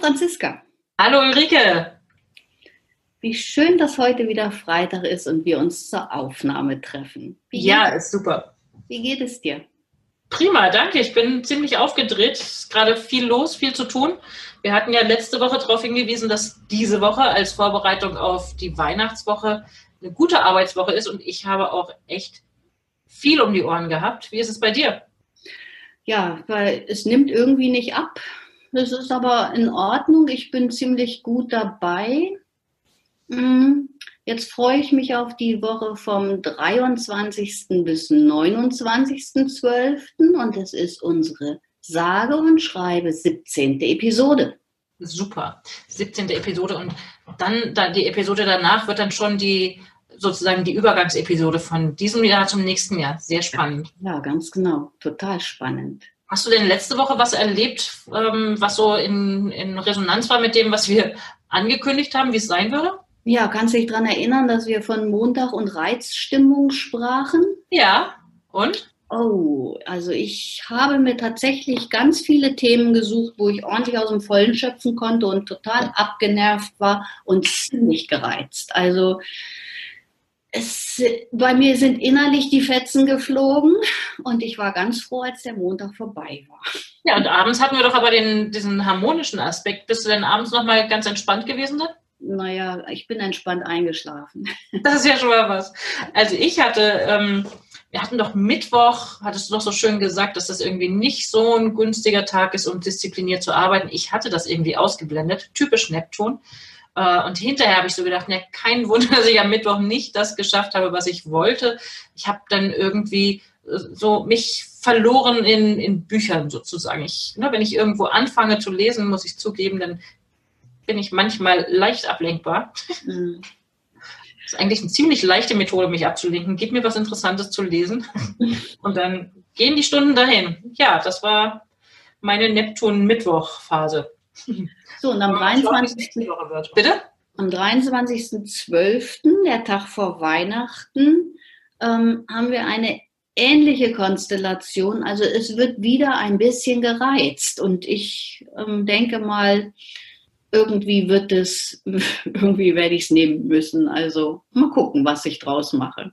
Franziska. Hallo Ulrike. Wie schön, dass heute wieder Freitag ist und wir uns zur Aufnahme treffen. Wie ja, ist super. Wie geht es dir? Prima, danke. Ich bin ziemlich aufgedreht. Es ist gerade viel los, viel zu tun. Wir hatten ja letzte Woche darauf hingewiesen, dass diese Woche als Vorbereitung auf die Weihnachtswoche eine gute Arbeitswoche ist und ich habe auch echt viel um die Ohren gehabt. Wie ist es bei dir? Ja, weil es nimmt irgendwie nicht ab. Das ist aber in Ordnung. Ich bin ziemlich gut dabei. Hm, jetzt freue ich mich auf die Woche vom 23. bis 29.12. und es ist unsere sage und schreibe 17. Episode. Super, 17. Episode und dann, dann die Episode danach wird dann schon die sozusagen die Übergangsepisode von diesem Jahr zum nächsten Jahr. Sehr spannend. Ja, ganz genau. Total spannend. Hast du denn letzte Woche was erlebt, ähm, was so in, in Resonanz war mit dem, was wir angekündigt haben, wie es sein würde? Ja, kannst du dich daran erinnern, dass wir von Montag und Reizstimmung sprachen? Ja, und? Oh, also ich habe mir tatsächlich ganz viele Themen gesucht, wo ich ordentlich aus dem Vollen schöpfen konnte und total abgenervt war und ziemlich gereizt. Also es, bei mir sind innerlich die Fetzen geflogen und ich war ganz froh, als der Montag vorbei war. Ja, und abends hatten wir doch aber den, diesen harmonischen Aspekt. Bist du denn abends nochmal ganz entspannt gewesen dann? Naja, ich bin entspannt eingeschlafen. Das ist ja schon mal was. Also ich hatte, ähm, wir hatten doch Mittwoch, hattest du doch so schön gesagt, dass das irgendwie nicht so ein günstiger Tag ist, um diszipliniert zu arbeiten. Ich hatte das irgendwie ausgeblendet, typisch Neptun. Äh, und hinterher habe ich so gedacht, ne, kein Wunder, dass ich am Mittwoch nicht das geschafft habe, was ich wollte. Ich habe dann irgendwie äh, so mich verloren in, in Büchern sozusagen. Ich, ne, wenn ich irgendwo anfange zu lesen, muss ich zugeben, dann bin ich manchmal leicht ablenkbar. Mhm. Das ist eigentlich eine ziemlich leichte Methode, mich abzulenken. Gib mir was Interessantes zu lesen und dann gehen die Stunden dahin. Ja, das war meine Neptun-Mittwoch-Phase. So, und am 23. Bitte? Am 23.12., der Tag vor Weihnachten, ähm, haben wir eine ähnliche Konstellation. Also es wird wieder ein bisschen gereizt. Und ich ähm, denke mal, irgendwie wird es, irgendwie werde ich es nehmen müssen. Also mal gucken, was ich draus mache.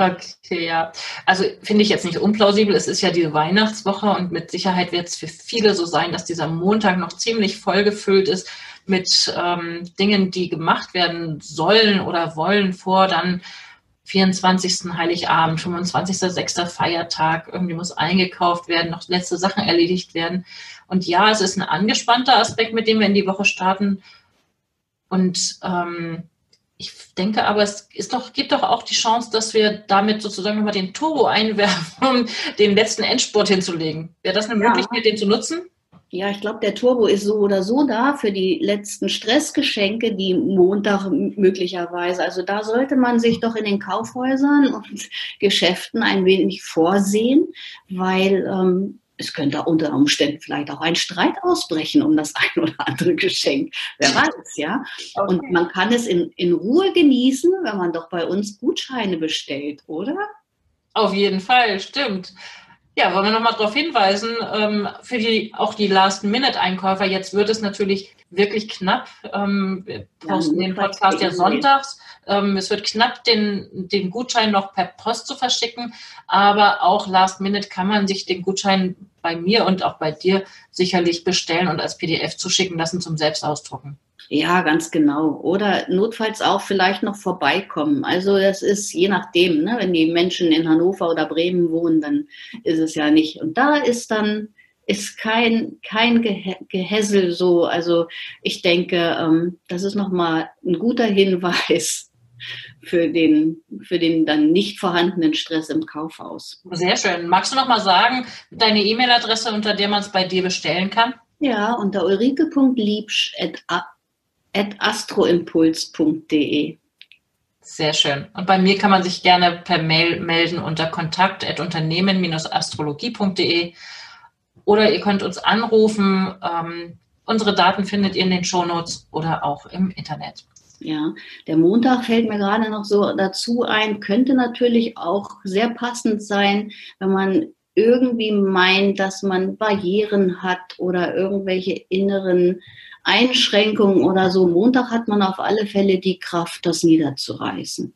Okay, ja. Also finde ich jetzt nicht unplausibel. Es ist ja die Weihnachtswoche und mit Sicherheit wird es für viele so sein, dass dieser Montag noch ziemlich vollgefüllt ist mit ähm, Dingen, die gemacht werden sollen oder wollen vor dann 24. Heiligabend, 25.06. Feiertag. Irgendwie muss eingekauft werden, noch letzte Sachen erledigt werden. Und ja, es ist ein angespannter Aspekt, mit dem wir in die Woche starten. Und ähm, ich denke aber, es ist doch, gibt doch auch die Chance, dass wir damit sozusagen nochmal den Turbo einwerfen, um den letzten Endspurt hinzulegen. Wäre das eine ja. Möglichkeit, den zu nutzen? Ja, ich glaube, der Turbo ist so oder so da für die letzten Stressgeschenke, die Montag möglicherweise. Also da sollte man sich doch in den Kaufhäusern und Geschäften ein wenig vorsehen, weil ähm, es könnte unter Umständen vielleicht auch ein Streit ausbrechen um das ein oder andere Geschenk. Wer weiß, ja. Okay. Und man kann es in, in Ruhe genießen, wenn man doch bei uns Gutscheine bestellt, oder? Auf jeden Fall, stimmt. Ja, wollen wir nochmal darauf hinweisen, ähm, für die, auch die Last-Minute-Einkäufer, jetzt wird es natürlich wirklich knapp. Ähm, wir posten ja, den Podcast ja sonntags. Ähm, es wird knapp, den, den Gutschein noch per Post zu verschicken, aber auch Last-Minute kann man sich den Gutschein bei mir und auch bei dir sicherlich bestellen und als PDF zuschicken lassen zum Selbstausdrucken. Ja, ganz genau. Oder notfalls auch vielleicht noch vorbeikommen. Also das ist je nachdem, ne? wenn die Menschen in Hannover oder Bremen wohnen, dann ist es ja nicht. Und da ist dann ist kein kein Gehässel so. Also ich denke, ähm, das ist nochmal ein guter Hinweis. für den, für den dann nicht vorhandenen Stress im Kaufhaus. Sehr schön. Magst du noch mal sagen, deine E-Mail-Adresse, unter der man es bei dir bestellen kann? Ja, unter ulrike.liebsch.astroimpuls.de. Sehr schön. Und bei mir kann man sich gerne per Mail melden unter kontakt.unternehmen-astrologie.de oder ihr könnt uns anrufen. Ähm, unsere Daten findet ihr in den Shownotes oder auch im Internet. Ja, der Montag fällt mir gerade noch so dazu ein, könnte natürlich auch sehr passend sein, wenn man irgendwie meint, dass man Barrieren hat oder irgendwelche inneren Einschränkungen oder so. Montag hat man auf alle Fälle die Kraft, das niederzureißen.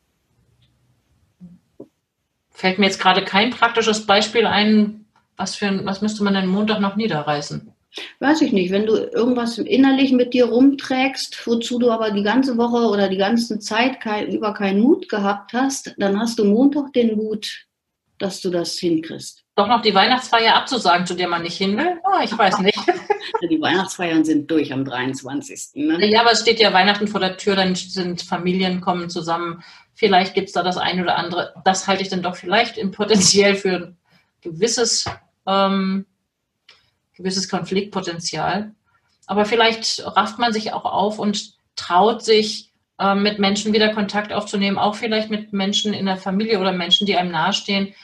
Fällt mir jetzt gerade kein praktisches Beispiel ein, was, für ein, was müsste man denn Montag noch niederreißen? Weiß ich nicht, wenn du irgendwas innerlich mit dir rumträgst, wozu du aber die ganze Woche oder die ganze Zeit kein, über keinen Mut gehabt hast, dann hast du Montag den Mut, dass du das hinkriegst. Doch noch die Weihnachtsfeier abzusagen, zu der man nicht hin will? Oh, ich weiß nicht. die Weihnachtsfeiern sind durch am 23. Ne? Ja, aber es steht ja Weihnachten vor der Tür, dann sind Familien kommen zusammen. Vielleicht gibt es da das eine oder andere. Das halte ich dann doch vielleicht potenziell für gewisses, ähm, gewisses Konfliktpotenzial. Aber vielleicht rafft man sich auch auf und traut sich, ähm, mit Menschen wieder Kontakt aufzunehmen, auch vielleicht mit Menschen in der Familie oder Menschen, die einem nahestehen,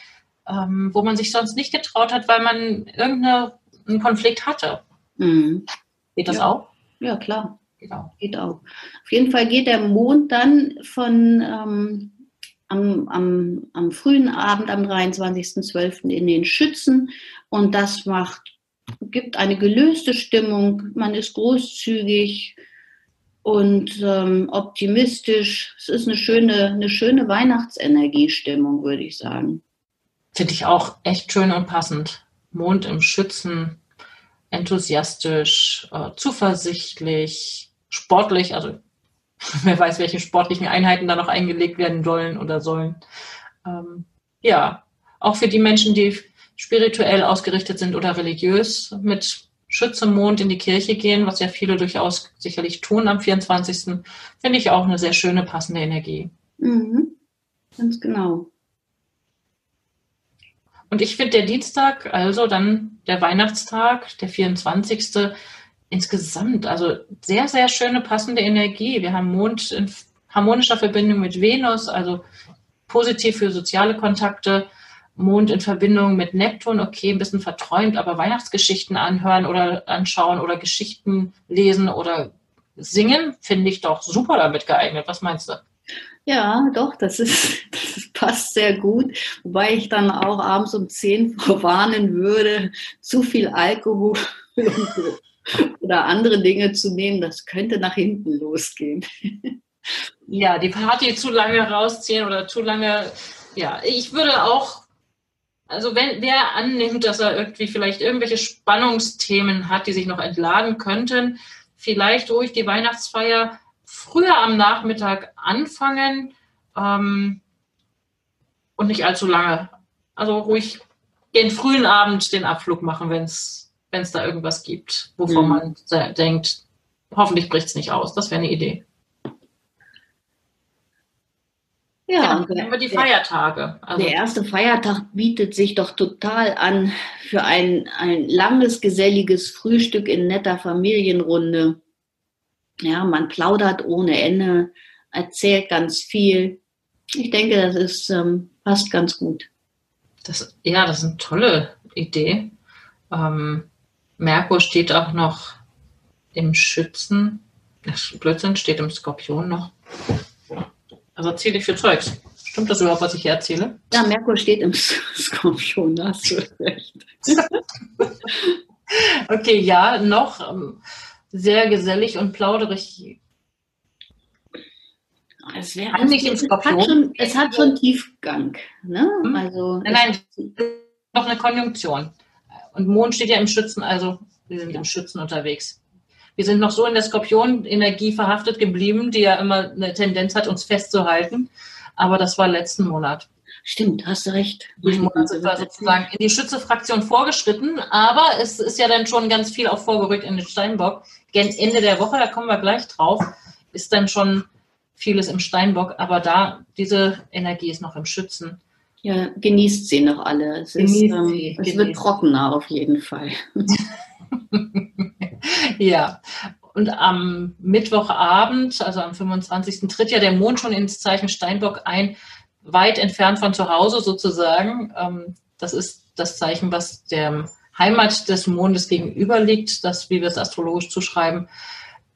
ähm, wo man sich sonst nicht getraut hat, weil man irgendeinen Konflikt hatte. Mhm. Geht das ja. auch? Ja, klar. Genau. Geht auch. Auf jeden Fall geht der Mond dann von ähm, am, am, am frühen Abend, am 23.12. in den Schützen und das macht, gibt eine gelöste Stimmung. Man ist großzügig und ähm, optimistisch. Es ist eine schöne, eine schöne Weihnachtsenergiestimmung, würde ich sagen. Finde ich auch echt schön und passend. Mond im Schützen, enthusiastisch, äh, zuversichtlich, sportlich, also wer weiß, welche sportlichen Einheiten da noch eingelegt werden sollen oder sollen. Ähm, ja, auch für die Menschen, die spirituell ausgerichtet sind oder religiös, mit Schütze Mond in die Kirche gehen, was ja viele durchaus sicherlich tun am 24. Finde ich auch eine sehr schöne, passende Energie. Mhm. Ganz genau. Und ich finde der Dienstag, also dann der Weihnachtstag, der 24. insgesamt, also sehr, sehr schöne passende Energie. Wir haben Mond in harmonischer Verbindung mit Venus, also positiv für soziale Kontakte. Mond in Verbindung mit Neptun, okay, ein bisschen verträumt, aber Weihnachtsgeschichten anhören oder anschauen oder Geschichten lesen oder singen, finde ich doch super damit geeignet. Was meinst du? Ja, doch, das ist, das passt sehr gut. Wobei ich dann auch abends um 10 vorwarnen würde, zu viel Alkohol oder andere Dinge zu nehmen, das könnte nach hinten losgehen. Ja, die Party zu lange rausziehen oder zu lange, ja, ich würde auch, also wenn wer annimmt, dass er irgendwie vielleicht irgendwelche Spannungsthemen hat, die sich noch entladen könnten, vielleicht ruhig die Weihnachtsfeier früher am Nachmittag anfangen ähm, und nicht allzu lange. Also ruhig den frühen Abend den Abflug machen, wenn es da irgendwas gibt, wovon mhm. man denkt, hoffentlich bricht es nicht aus. Das wäre eine Idee. Ja, ja dann haben wir die Feiertage. Also der erste Feiertag bietet sich doch total an für ein, ein langes, geselliges Frühstück in netter Familienrunde. Ja, man plaudert ohne Ende, erzählt ganz viel. Ich denke, das ist, ähm, passt ganz gut. Das, ja, das ist eine tolle Idee. Ähm, Merkur steht auch noch im Schützen. Das Blödsinn steht im Skorpion noch. Also erzähle ich für Zeugs. Stimmt das überhaupt, was ich hier erzähle? Ja, Merkur steht im Skorpion, da hast du recht. okay, ja, noch. Ähm, sehr gesellig und plauderig. Es, wäre also, nicht es, hat schon, es hat schon Tiefgang. Ne? Hm? Also nein, nein, noch eine Konjunktion. Und Mond steht ja im Schützen, also wir sind im Schützen unterwegs. Wir sind noch so in der Skorpion-Energie verhaftet geblieben, die ja immer eine Tendenz hat, uns festzuhalten. Aber das war letzten Monat. Stimmt, hast du recht. Diesen Monat sind wir sozusagen in die Schütze-Fraktion vorgeschritten, aber es ist ja dann schon ganz viel auch vorgerückt in den Steinbock. Gen Ende der Woche, da kommen wir gleich drauf, ist dann schon vieles im Steinbock, aber da, diese Energie ist noch im Schützen. Ja, genießt sie noch alle. Es, ist, ähm, sie, es wird trockener auf jeden Fall. ja, und am Mittwochabend, also am 25. tritt ja der Mond schon ins Zeichen Steinbock ein, weit entfernt von zu Hause sozusagen. Ähm, das ist das Zeichen, was der Heimat des Mondes gegenüber liegt, das, wie wir es astrologisch zuschreiben,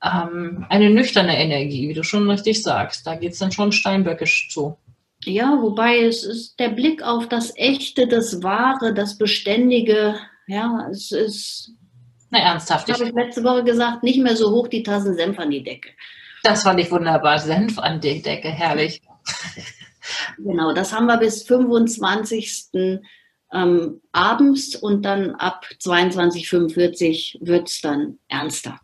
ähm, eine nüchterne Energie, wie du schon richtig sagst. Da geht es dann schon steinböckisch zu. Ja, wobei es ist der Blick auf das Echte, das Wahre, das Beständige. Ja, es ist. Na, ernsthaft. Habe ich letzte Woche gesagt, nicht mehr so hoch die Tassen Senf an die Decke. Das fand ich wunderbar. Senf an die Decke, herrlich. genau, das haben wir bis 25. Ähm, abends und dann ab 22.45 wird es dann ernster.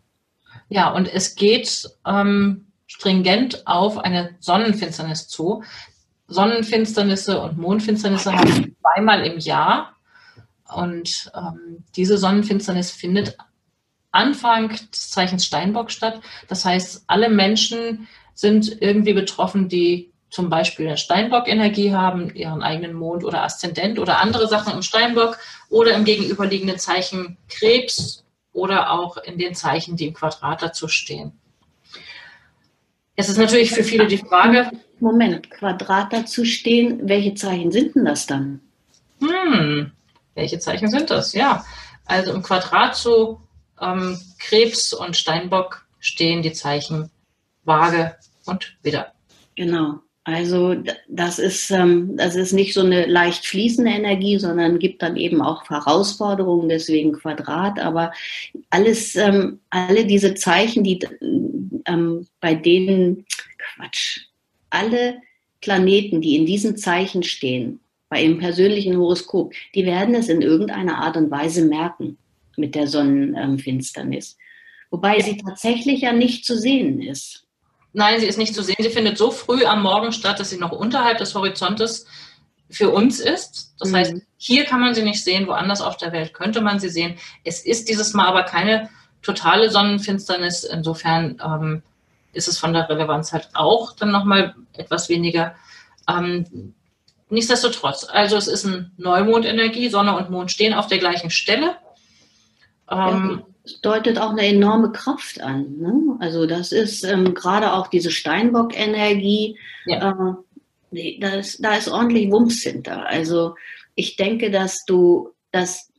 Ja, und es geht ähm, stringent auf eine Sonnenfinsternis zu. Sonnenfinsternisse und Mondfinsternisse haben wir zweimal im Jahr. Und ähm, diese Sonnenfinsternis findet Anfang des Zeichens Steinbock statt. Das heißt, alle Menschen sind irgendwie betroffen, die zum Beispiel eine Steinbock-Energie haben, ihren eigenen Mond oder Aszendent oder andere Sachen im Steinbock oder im gegenüberliegenden Zeichen Krebs oder auch in den Zeichen, die im Quadrat dazu stehen. Es ist natürlich für viele die Frage. Moment, Quadrat dazu stehen, welche Zeichen sind denn das dann? Hm, welche Zeichen sind das? Ja, also im Quadrat zu ähm, Krebs und Steinbock stehen die Zeichen Waage und Widder. Genau. Also das ist, ähm, das ist nicht so eine leicht fließende Energie, sondern gibt dann eben auch Herausforderungen, deswegen Quadrat. Aber alles, ähm, alle diese Zeichen, die ähm, bei denen, Quatsch, alle Planeten, die in diesen Zeichen stehen, bei ihrem persönlichen Horoskop, die werden es in irgendeiner Art und Weise merken mit der Sonnenfinsternis. Wobei sie tatsächlich ja nicht zu sehen ist. Nein, sie ist nicht zu sehen. Sie findet so früh am Morgen statt, dass sie noch unterhalb des Horizontes für uns ist. Das mhm. heißt, hier kann man sie nicht sehen, woanders auf der Welt könnte man sie sehen. Es ist dieses Mal aber keine totale Sonnenfinsternis. Insofern ähm, ist es von der Relevanz halt auch dann nochmal etwas weniger. Ähm, nichtsdestotrotz, also es ist eine Neumondenergie, Sonne und Mond stehen auf der gleichen Stelle. Ähm, deutet auch eine enorme Kraft an. Ne? Also das ist ähm, gerade auch diese Steinbock-Energie, ja. äh, da, ist, da ist ordentlich Wumms hinter. Also ich denke, dass du das,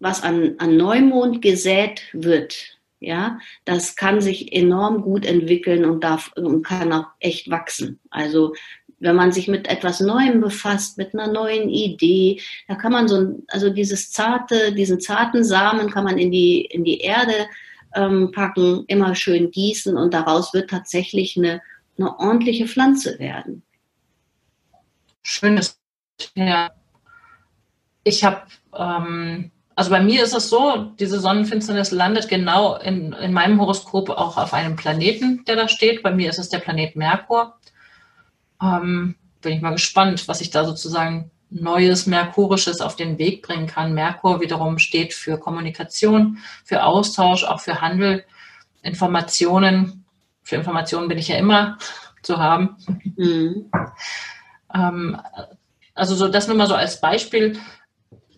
was an, an Neumond gesät wird, ja, das kann sich enorm gut entwickeln und darf und kann auch echt wachsen. Also wenn man sich mit etwas Neuem befasst, mit einer neuen Idee, da kann man so, also dieses zarte, diesen zarten Samen kann man in die, in die Erde ähm, packen, immer schön gießen und daraus wird tatsächlich eine, eine ordentliche Pflanze werden. Schönes, ja. Ich habe, ähm, also bei mir ist es so, diese Sonnenfinsternis landet genau in, in meinem Horoskop auch auf einem Planeten, der da steht. Bei mir ist es der Planet Merkur. Ähm, bin ich mal gespannt, was ich da sozusagen Neues, Merkurisches auf den Weg bringen kann. Merkur wiederum steht für Kommunikation, für Austausch, auch für Handel, Informationen. Für Informationen bin ich ja immer zu haben. Mhm. Ähm, also so das nur mal so als Beispiel.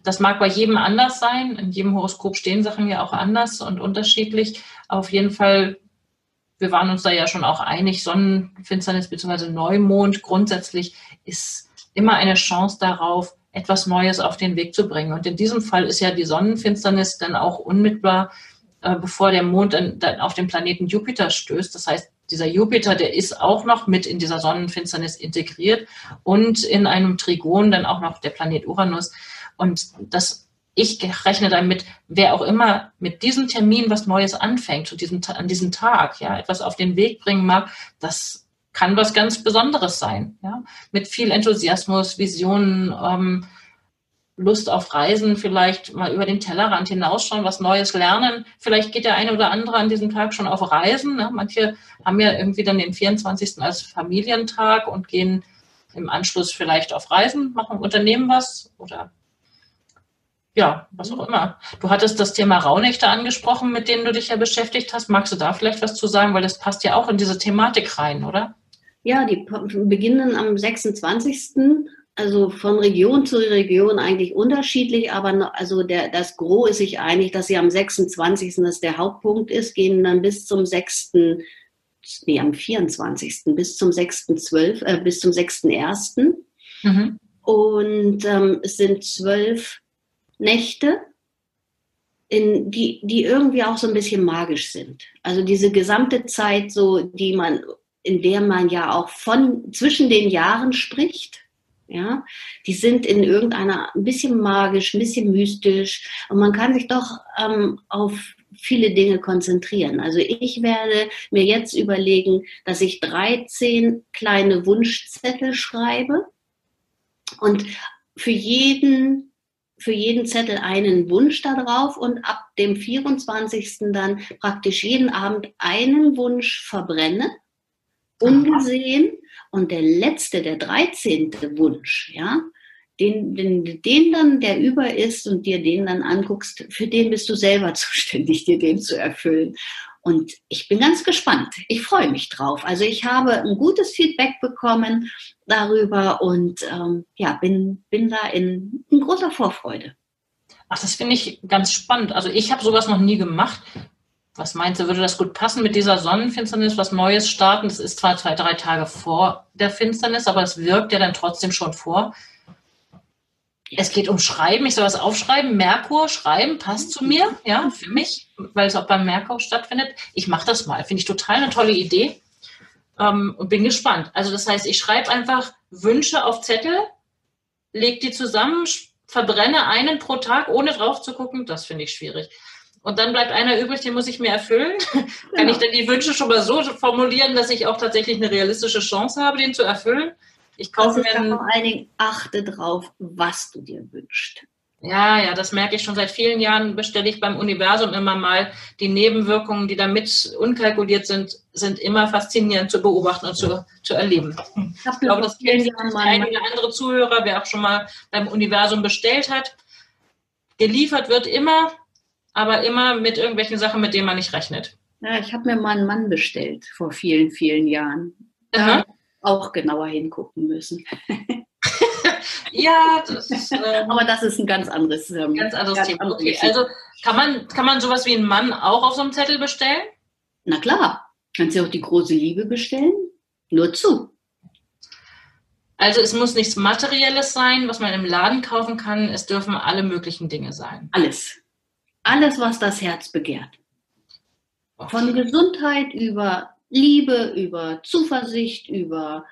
Das mag bei jedem anders sein. In jedem Horoskop stehen Sachen ja auch anders und unterschiedlich. Auf jeden Fall wir waren uns da ja schon auch einig, Sonnenfinsternis bzw. Neumond grundsätzlich ist immer eine Chance darauf, etwas Neues auf den Weg zu bringen. Und in diesem Fall ist ja die Sonnenfinsternis dann auch unmittelbar, äh, bevor der Mond dann, dann auf den Planeten Jupiter stößt. Das heißt, dieser Jupiter, der ist auch noch mit in dieser Sonnenfinsternis integriert und in einem Trigon dann auch noch der Planet Uranus. Und das ich rechne damit, wer auch immer mit diesem Termin was Neues anfängt, zu diesem, an diesem Tag, ja, etwas auf den Weg bringen mag, das kann was ganz Besonderes sein, ja, mit viel Enthusiasmus, Visionen, ähm, Lust auf Reisen, vielleicht mal über den Tellerrand hinausschauen, was Neues lernen. Vielleicht geht der eine oder andere an diesem Tag schon auf Reisen. Ne? Manche haben ja irgendwie dann den 24. als Familientag und gehen im Anschluss vielleicht auf Reisen, machen Unternehmen was oder ja, was auch immer. Du hattest das Thema Rauhnächte angesprochen, mit denen du dich ja beschäftigt hast. Magst du da vielleicht was zu sagen? Weil das passt ja auch in diese Thematik rein, oder? Ja, die beginnen am 26. Also von Region zu Region eigentlich unterschiedlich, aber also der, das Gros ist sich einig, dass sie am 26. das der Hauptpunkt ist, gehen dann bis zum 6. Nee, am 24. bis zum 6.12., äh, bis zum 6.1. Mhm. Und ähm, es sind zwölf Nächte, in, die, die irgendwie auch so ein bisschen magisch sind. Also diese gesamte Zeit, so die man, in der man ja auch von zwischen den Jahren spricht, ja, die sind in irgendeiner ein bisschen magisch, ein bisschen mystisch und man kann sich doch ähm, auf viele Dinge konzentrieren. Also ich werde mir jetzt überlegen, dass ich 13 kleine Wunschzettel schreibe und für jeden für jeden Zettel einen Wunsch darauf und ab dem 24. dann praktisch jeden Abend einen Wunsch verbrenne, ungesehen. Und der letzte, der 13. Wunsch, ja, den, den, den dann, der über ist und dir den dann anguckst, für den bist du selber zuständig, dir den zu erfüllen. Und ich bin ganz gespannt. Ich freue mich drauf. Also ich habe ein gutes Feedback bekommen darüber und ähm, ja, bin, bin da in, in großer Vorfreude. Ach, das finde ich ganz spannend. Also ich habe sowas noch nie gemacht. Was meinst du, würde das gut passen mit dieser Sonnenfinsternis, was Neues starten? Das ist zwar zwei, drei Tage vor der Finsternis, aber es wirkt ja dann trotzdem schon vor. Es geht um Schreiben. Ich soll was aufschreiben. Merkur schreiben passt zu mir, ja, für mich, weil es auch beim Merkur stattfindet. Ich mache das mal. Finde ich total eine tolle Idee ähm, und bin gespannt. Also das heißt, ich schreibe einfach Wünsche auf Zettel, leg die zusammen, verbrenne einen pro Tag, ohne drauf zu gucken. Das finde ich schwierig. Und dann bleibt einer übrig, den muss ich mir erfüllen. Genau. Kann ich dann die Wünsche schon mal so formulieren, dass ich auch tatsächlich eine realistische Chance habe, den zu erfüllen? Ich kaufe mir einen, vor allen Dingen achte drauf, was du dir wünschst. Ja, ja, das merke ich schon seit vielen Jahren. Bestelle ich beim Universum immer mal. Die Nebenwirkungen, die damit unkalkuliert sind, sind immer faszinierend zu beobachten und zu, zu erleben. Ich, ich glaube, das kennt ein oder andere Zuhörer, wer auch schon mal beim Universum bestellt hat. Geliefert wird immer, aber immer mit irgendwelchen Sachen, mit denen man nicht rechnet. Ja, ich habe mir mal einen Mann bestellt vor vielen, vielen Jahren. Aha auch genauer hingucken müssen. ja, das ist, ähm, aber das ist ein ganz anderes, ähm, ganz anderes ganz Thema. Okay. Also kann man, kann man sowas wie einen Mann auch auf so einem Zettel bestellen? Na klar, kannst du auch die große Liebe bestellen. Nur zu. Also es muss nichts Materielles sein, was man im Laden kaufen kann. Es dürfen alle möglichen Dinge sein. Alles. Alles, was das Herz begehrt. Von Gesundheit über Liebe, über Zuversicht, über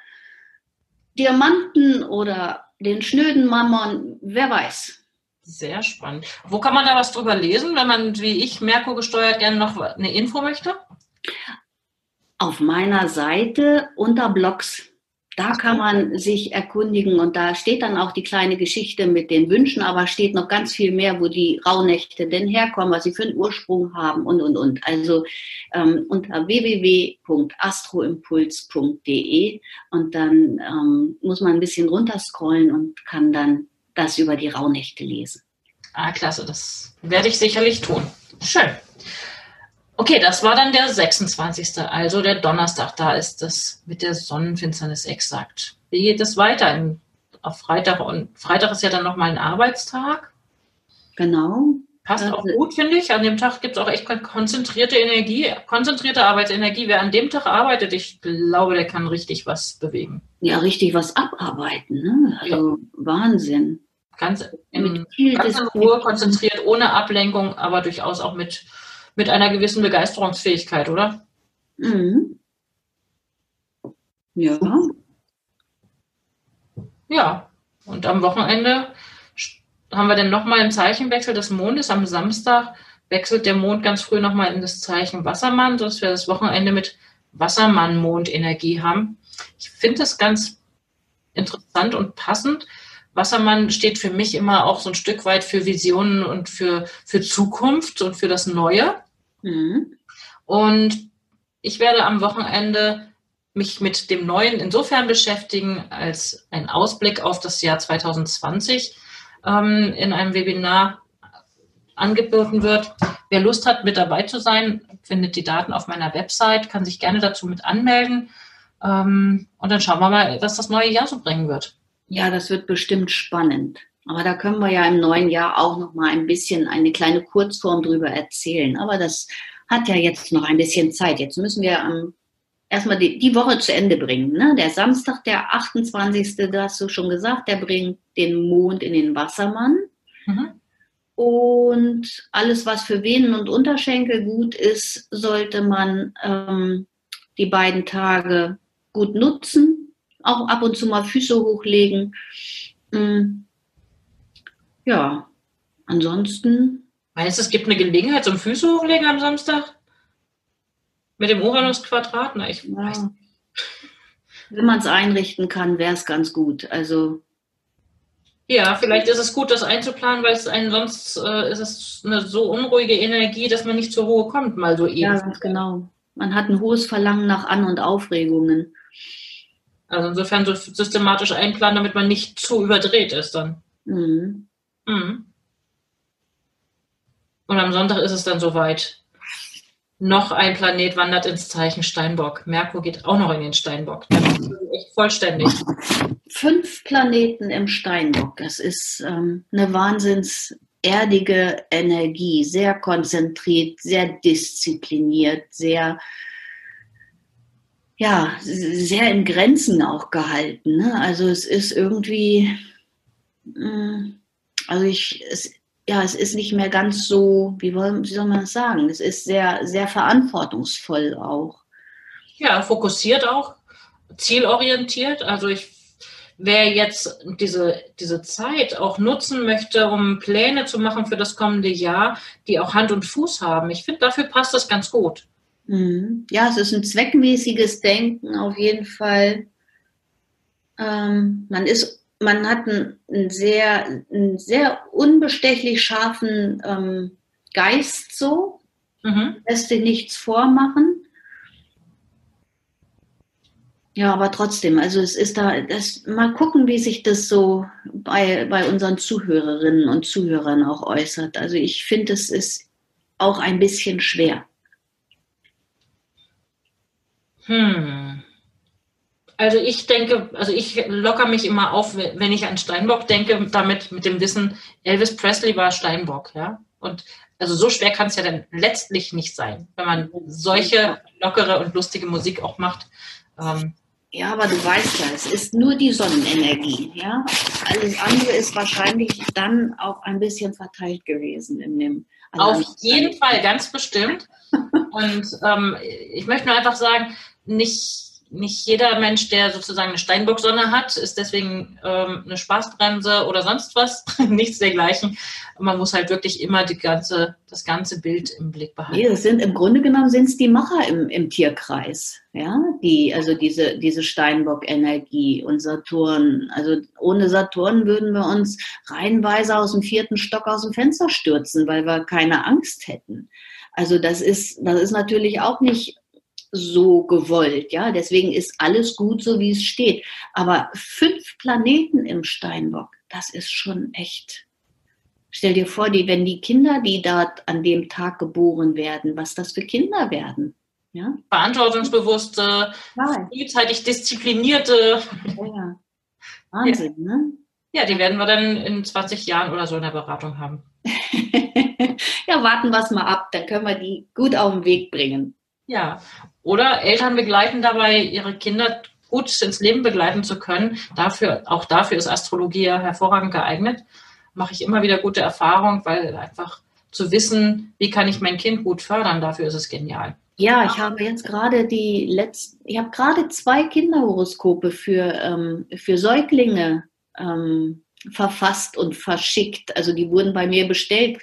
Diamanten oder den schnöden Mammon, wer weiß. Sehr spannend. Wo kann man da was drüber lesen, wenn man, wie ich, Merkur gesteuert, gerne noch eine Info möchte? Auf meiner Seite unter Blogs. Da kann man sich erkundigen und da steht dann auch die kleine Geschichte mit den Wünschen, aber steht noch ganz viel mehr, wo die Rauhnächte denn herkommen, was sie für einen Ursprung haben und, und, und. Also ähm, unter www.astroimpuls.de und dann ähm, muss man ein bisschen runterscrollen und kann dann das über die Rauhnächte lesen. Ah, klasse, das werde ich sicherlich tun. Schön. Okay, das war dann der 26. Also der Donnerstag. Da ist das mit der Sonnenfinsternis exakt. Wie geht es weiter? Auf Freitag und Freitag ist ja dann nochmal ein Arbeitstag. Genau. Passt also, auch gut, finde ich. An dem Tag gibt es auch echt konzentrierte Energie, konzentrierte Arbeitsenergie. Wer an dem Tag arbeitet, ich glaube, der kann richtig was bewegen. Ja, richtig was abarbeiten. Ne? Also ja. Wahnsinn. Ganz, in, ganz in Ruhe, konzentriert, ohne Ablenkung, aber durchaus auch mit mit einer gewissen Begeisterungsfähigkeit, oder? Mhm. Ja. Ja. Und am Wochenende haben wir dann nochmal einen Zeichenwechsel des Mondes. Am Samstag wechselt der Mond ganz früh nochmal in das Zeichen Wassermann, sodass wir das Wochenende mit Wassermann-Mondenergie haben. Ich finde das ganz interessant und passend, Wassermann steht für mich immer auch so ein Stück weit für Visionen und für, für Zukunft und für das Neue. Mhm. Und ich werde am Wochenende mich mit dem Neuen insofern beschäftigen, als ein Ausblick auf das Jahr 2020 ähm, in einem Webinar angeboten wird. Wer Lust hat, mit dabei zu sein, findet die Daten auf meiner Website, kann sich gerne dazu mit anmelden. Ähm, und dann schauen wir mal, was das neue Jahr so bringen wird. Ja, das wird bestimmt spannend. Aber da können wir ja im neuen Jahr auch noch mal ein bisschen eine kleine Kurzform drüber erzählen. Aber das hat ja jetzt noch ein bisschen Zeit. Jetzt müssen wir ähm, erstmal die, die Woche zu Ende bringen. Ne? Der Samstag, der 28., da hast du schon gesagt, der bringt den Mond in den Wassermann. Mhm. Und alles, was für Venen und Unterschenkel gut ist, sollte man ähm, die beiden Tage gut nutzen. Auch ab und zu mal Füße hochlegen. Mhm. Ja, ansonsten. Meinst du, es gibt eine Gelegenheit zum Füße hochlegen am Samstag? Mit dem Uranus-Quadrat? Na, ich ja. weiß nicht. Wenn man es einrichten kann, wäre es ganz gut. Also. Ja, vielleicht ist es gut, das einzuplanen, weil es einen sonst äh, ist es eine so unruhige Energie, dass man nicht zur Ruhe kommt, mal so eben. Ja, ganz genau. Man hat ein hohes Verlangen nach An- und Aufregungen. Also insofern so systematisch einplanen, damit man nicht zu überdreht ist dann. Mhm. Mhm. Und am Sonntag ist es dann soweit noch ein Planet wandert ins Zeichen Steinbock. Merkur geht auch noch in den Steinbock. Das ist echt vollständig. Fünf Planeten im Steinbock. Das ist ähm, eine wahnsinns erdige Energie, sehr konzentriert, sehr diszipliniert, sehr ja, sehr in Grenzen auch gehalten. Ne? Also es ist irgendwie, mm, also ich, es, ja, es ist nicht mehr ganz so, wie, wollen, wie soll man das sagen? Es ist sehr, sehr verantwortungsvoll auch. Ja, fokussiert auch, zielorientiert. Also ich, wer jetzt diese, diese Zeit auch nutzen möchte, um Pläne zu machen für das kommende Jahr, die auch Hand und Fuß haben, ich finde, dafür passt das ganz gut. Mhm. Ja, es ist ein zweckmäßiges Denken auf jeden Fall. Ähm, man ist man hat einen, sehr, einen sehr unbestechlich scharfen ähm, Geist so, mhm. lässt dir nichts vormachen. Ja, aber trotzdem, also es ist da, das, mal gucken, wie sich das so bei, bei unseren Zuhörerinnen und Zuhörern auch äußert. Also ich finde, es ist auch ein bisschen schwer. Hm. Also ich denke, also ich locker mich immer auf, wenn ich an Steinbock denke, damit mit dem Wissen, Elvis Presley war Steinbock, ja. Und also so schwer kann es ja dann letztlich nicht sein, wenn man solche lockere und lustige Musik auch macht. Ähm, ja, aber du weißt ja, es ist nur die Sonnenenergie, ja. Alles andere ist wahrscheinlich dann auch ein bisschen verteilt gewesen in dem. Auf jeden Fall, ganz bestimmt. Und ähm, ich möchte nur einfach sagen, nicht nicht jeder Mensch, der sozusagen eine Steinbock-Sonne hat, ist deswegen ähm, eine Spaßbremse oder sonst was. Nichts dergleichen. Man muss halt wirklich immer die ganze, das ganze Bild im Blick behalten. Nee, das sind im Grunde genommen sind es die Macher im, im Tierkreis. Ja, die, also diese, diese Steinbock-Energie und Saturn. Also ohne Saturn würden wir uns reihenweise aus dem vierten Stock aus dem Fenster stürzen, weil wir keine Angst hätten. Also das ist, das ist natürlich auch nicht so gewollt, ja. Deswegen ist alles gut, so wie es steht. Aber fünf Planeten im Steinbock, das ist schon echt. Stell dir vor, die, wenn die Kinder, die dort an dem Tag geboren werden, was das für Kinder werden. Ja? Verantwortungsbewusste, frühzeitig disziplinierte. Ja, ja. Wahnsinn, ja. ne? Ja, die werden wir dann in 20 Jahren oder so in der Beratung haben. ja, warten wir es mal ab, dann können wir die gut auf den Weg bringen. Ja, oder Eltern begleiten dabei, ihre Kinder gut ins Leben begleiten zu können. Dafür, auch dafür ist Astrologie ja hervorragend geeignet. Mache ich immer wieder gute Erfahrungen, weil einfach zu wissen, wie kann ich mein Kind gut fördern, dafür ist es genial. Ja, ich habe jetzt gerade die letzten, ich habe gerade zwei Kinderhoroskope für, ähm, für Säuglinge ähm, verfasst und verschickt. Also die wurden bei mir bestellt.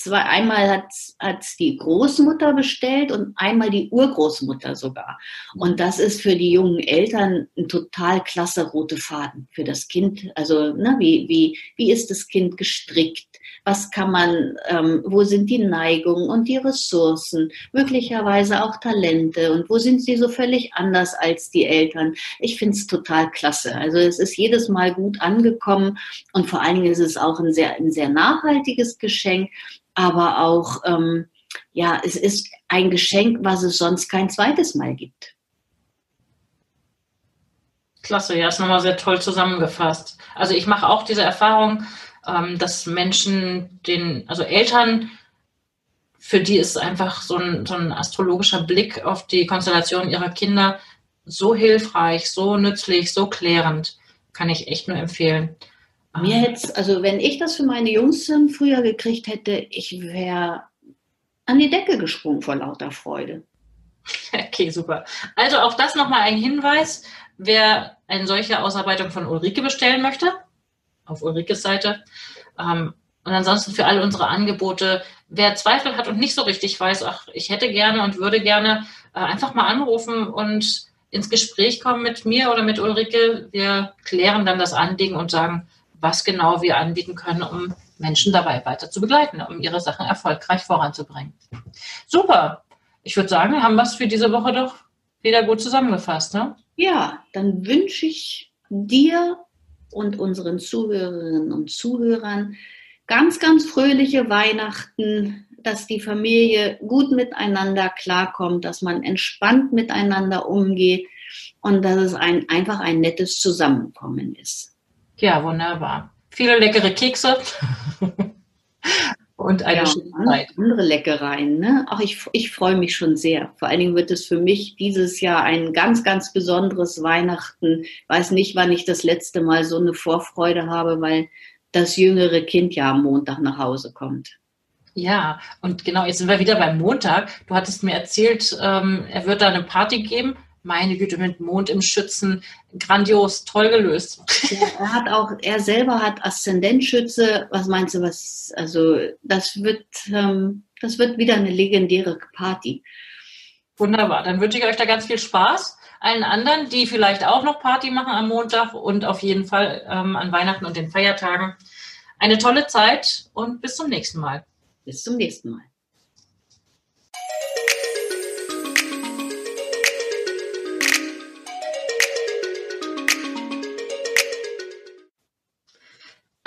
Zwei, einmal hat es die Großmutter bestellt und einmal die Urgroßmutter sogar. Und das ist für die jungen Eltern ein total klasse rote Faden für das Kind. Also ne, wie, wie, wie ist das Kind gestrickt? was kann man, ähm, wo sind die Neigungen und die Ressourcen, möglicherweise auch Talente und wo sind sie so völlig anders als die Eltern. Ich finde es total klasse. Also es ist jedes Mal gut angekommen und vor allen Dingen ist es auch ein sehr, ein sehr nachhaltiges Geschenk, aber auch, ähm, ja, es ist ein Geschenk, was es sonst kein zweites Mal gibt. Klasse, ja, ist nochmal sehr toll zusammengefasst. Also ich mache auch diese Erfahrung, ähm, dass Menschen den, also Eltern, für die ist einfach so ein, so ein astrologischer Blick auf die Konstellation ihrer Kinder so hilfreich, so nützlich, so klärend. Kann ich echt nur empfehlen. Mir hätte also wenn ich das für meine Jungs früher gekriegt hätte, ich wäre an die Decke gesprungen vor lauter Freude. Okay, super. Also auch das nochmal ein Hinweis, wer eine solche Ausarbeitung von Ulrike bestellen möchte, auf Ulrikes Seite. Ähm, und ansonsten für all unsere Angebote, wer Zweifel hat und nicht so richtig weiß, ach, ich hätte gerne und würde gerne, äh, einfach mal anrufen und ins Gespräch kommen mit mir oder mit Ulrike. Wir klären dann das Anliegen und sagen, was genau wir anbieten können, um Menschen dabei weiter zu begleiten, um ihre Sachen erfolgreich voranzubringen. Super. Ich würde sagen, wir haben was für diese Woche doch wieder gut zusammengefasst. Ne? Ja, dann wünsche ich dir und unseren Zuhörerinnen und Zuhörern ganz, ganz fröhliche Weihnachten, dass die Familie gut miteinander klarkommt, dass man entspannt miteinander umgeht und dass es ein, einfach ein nettes Zusammenkommen ist. Ja, wunderbar. Viele leckere Kekse. und eine ja, schöne Zeit. Andere Leckereien. Ne? Auch ich, ich freue mich schon sehr. Vor allen Dingen wird es für mich dieses Jahr ein ganz, ganz besonderes Weihnachten. Ich weiß nicht, wann ich das letzte Mal so eine Vorfreude habe, weil das jüngere Kind ja am Montag nach Hause kommt. Ja, und genau, jetzt sind wir wieder beim Montag. Du hattest mir erzählt, ähm, er wird da eine Party geben meine Güte, mit Mond im Schützen, grandios, toll gelöst. Ja, er hat auch, er selber hat Aszendentschütze. Was meinst du, was, also das wird, ähm, das wird wieder eine legendäre Party. Wunderbar, dann wünsche ich euch da ganz viel Spaß. Allen anderen, die vielleicht auch noch Party machen am Montag und auf jeden Fall ähm, an Weihnachten und den Feiertagen. Eine tolle Zeit und bis zum nächsten Mal. Bis zum nächsten Mal.